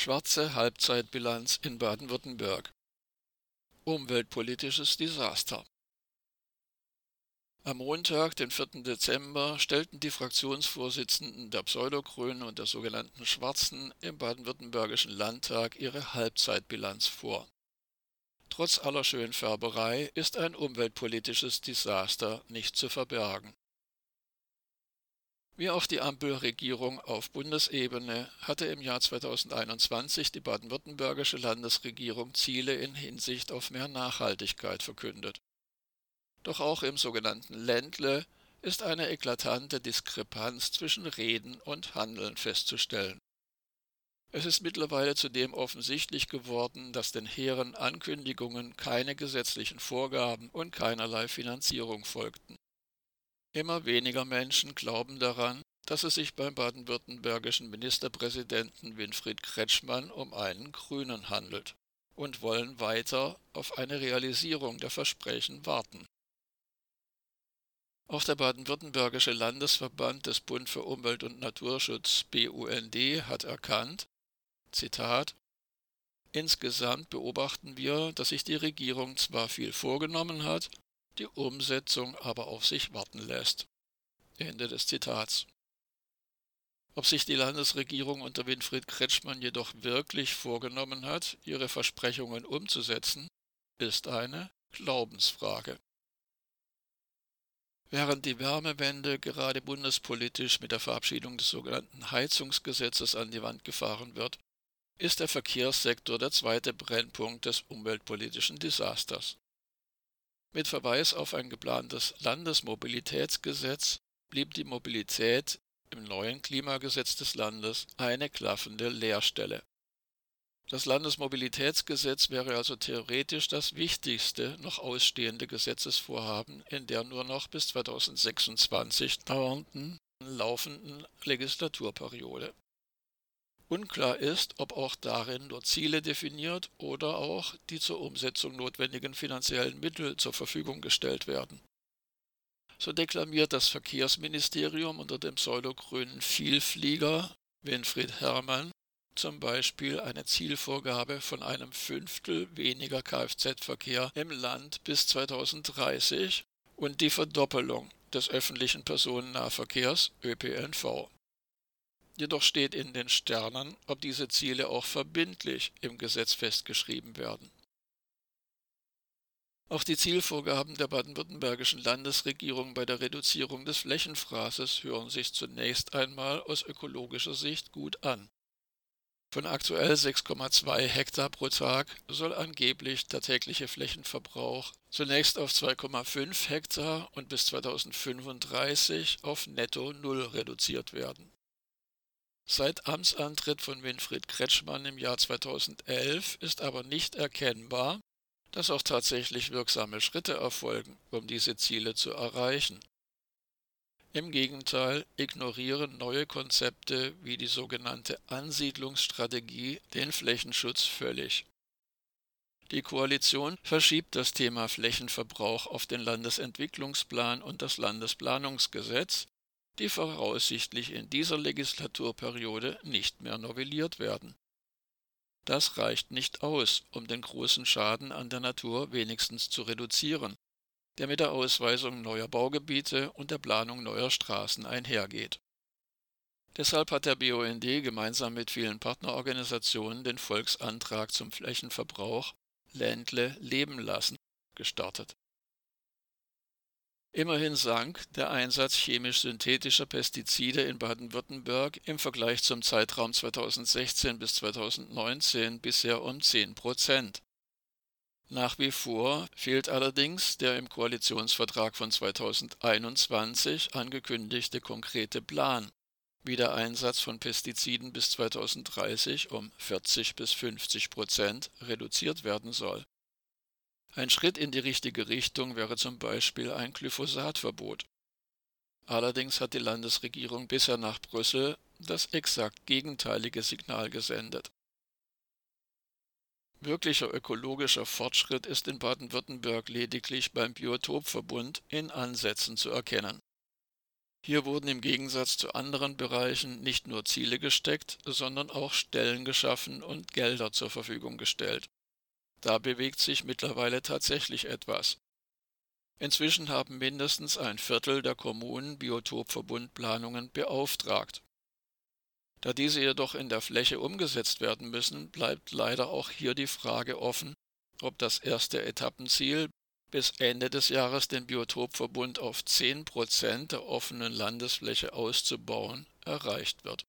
Schwarze Halbzeitbilanz in Baden-Württemberg. Umweltpolitisches Desaster. Am Montag, den 4. Dezember, stellten die Fraktionsvorsitzenden der Pseudogrünen und der sogenannten Schwarzen im baden-württembergischen Landtag ihre Halbzeitbilanz vor. Trotz aller Schönfärberei ist ein umweltpolitisches Desaster nicht zu verbergen. Wie auch die Ampelregierung auf Bundesebene hatte im Jahr 2021 die baden-württembergische Landesregierung Ziele in Hinsicht auf mehr Nachhaltigkeit verkündet. Doch auch im sogenannten Ländle ist eine eklatante Diskrepanz zwischen Reden und Handeln festzustellen. Es ist mittlerweile zudem offensichtlich geworden, dass den hehren Ankündigungen keine gesetzlichen Vorgaben und keinerlei Finanzierung folgten. Immer weniger Menschen glauben daran, dass es sich beim baden-württembergischen Ministerpräsidenten Winfried Kretschmann um einen Grünen handelt und wollen weiter auf eine Realisierung der Versprechen warten. Auch der baden-württembergische Landesverband des Bund für Umwelt und Naturschutz BUND hat erkannt, Zitat, Insgesamt beobachten wir, dass sich die Regierung zwar viel vorgenommen hat, die Umsetzung aber auf sich warten lässt. Ende des Zitats. Ob sich die Landesregierung unter Winfried Kretschmann jedoch wirklich vorgenommen hat, ihre Versprechungen umzusetzen, ist eine Glaubensfrage. Während die Wärmewende gerade bundespolitisch mit der Verabschiedung des sogenannten Heizungsgesetzes an die Wand gefahren wird, ist der Verkehrssektor der zweite Brennpunkt des umweltpolitischen Desasters. Mit Verweis auf ein geplantes Landesmobilitätsgesetz blieb die Mobilität im neuen Klimagesetz des Landes eine klaffende Leerstelle. Das Landesmobilitätsgesetz wäre also theoretisch das wichtigste noch ausstehende Gesetzesvorhaben in der nur noch bis 2026 dauernden laufenden Legislaturperiode. Unklar ist, ob auch darin nur Ziele definiert oder auch die zur Umsetzung notwendigen finanziellen Mittel zur Verfügung gestellt werden. So deklamiert das Verkehrsministerium unter dem pseudogrünen Vielflieger Winfried Herrmann zum Beispiel eine Zielvorgabe von einem Fünftel weniger Kfz-Verkehr im Land bis 2030 und die Verdoppelung des öffentlichen Personennahverkehrs ÖPNV. Jedoch steht in den Sternen, ob diese Ziele auch verbindlich im Gesetz festgeschrieben werden. Auch die Zielvorgaben der baden-württembergischen Landesregierung bei der Reduzierung des Flächenfraßes hören sich zunächst einmal aus ökologischer Sicht gut an. Von aktuell 6,2 Hektar pro Tag soll angeblich der tägliche Flächenverbrauch zunächst auf 2,5 Hektar und bis 2035 auf netto Null reduziert werden. Seit Amtsantritt von Winfried Kretschmann im Jahr 2011 ist aber nicht erkennbar, dass auch tatsächlich wirksame Schritte erfolgen, um diese Ziele zu erreichen. Im Gegenteil ignorieren neue Konzepte wie die sogenannte Ansiedlungsstrategie den Flächenschutz völlig. Die Koalition verschiebt das Thema Flächenverbrauch auf den Landesentwicklungsplan und das Landesplanungsgesetz, die voraussichtlich in dieser Legislaturperiode nicht mehr novelliert werden. Das reicht nicht aus, um den großen Schaden an der Natur wenigstens zu reduzieren, der mit der Ausweisung neuer Baugebiete und der Planung neuer Straßen einhergeht. Deshalb hat der BUND gemeinsam mit vielen Partnerorganisationen den Volksantrag zum Flächenverbrauch Ländle leben lassen gestartet. Immerhin sank der Einsatz chemisch-synthetischer Pestizide in Baden-Württemberg im Vergleich zum Zeitraum 2016 bis 2019 bisher um 10 Prozent. Nach wie vor fehlt allerdings der im Koalitionsvertrag von 2021 angekündigte konkrete Plan, wie der Einsatz von Pestiziden bis 2030 um 40 bis 50 Prozent reduziert werden soll. Ein Schritt in die richtige Richtung wäre zum Beispiel ein Glyphosatverbot. Allerdings hat die Landesregierung bisher nach Brüssel das exakt gegenteilige Signal gesendet. Wirklicher ökologischer Fortschritt ist in Baden-Württemberg lediglich beim Biotopverbund in Ansätzen zu erkennen. Hier wurden im Gegensatz zu anderen Bereichen nicht nur Ziele gesteckt, sondern auch Stellen geschaffen und Gelder zur Verfügung gestellt. Da bewegt sich mittlerweile tatsächlich etwas. Inzwischen haben mindestens ein Viertel der Kommunen Biotopverbundplanungen beauftragt. Da diese jedoch in der Fläche umgesetzt werden müssen, bleibt leider auch hier die Frage offen, ob das erste Etappenziel bis Ende des Jahres den Biotopverbund auf 10 Prozent der offenen Landesfläche auszubauen erreicht wird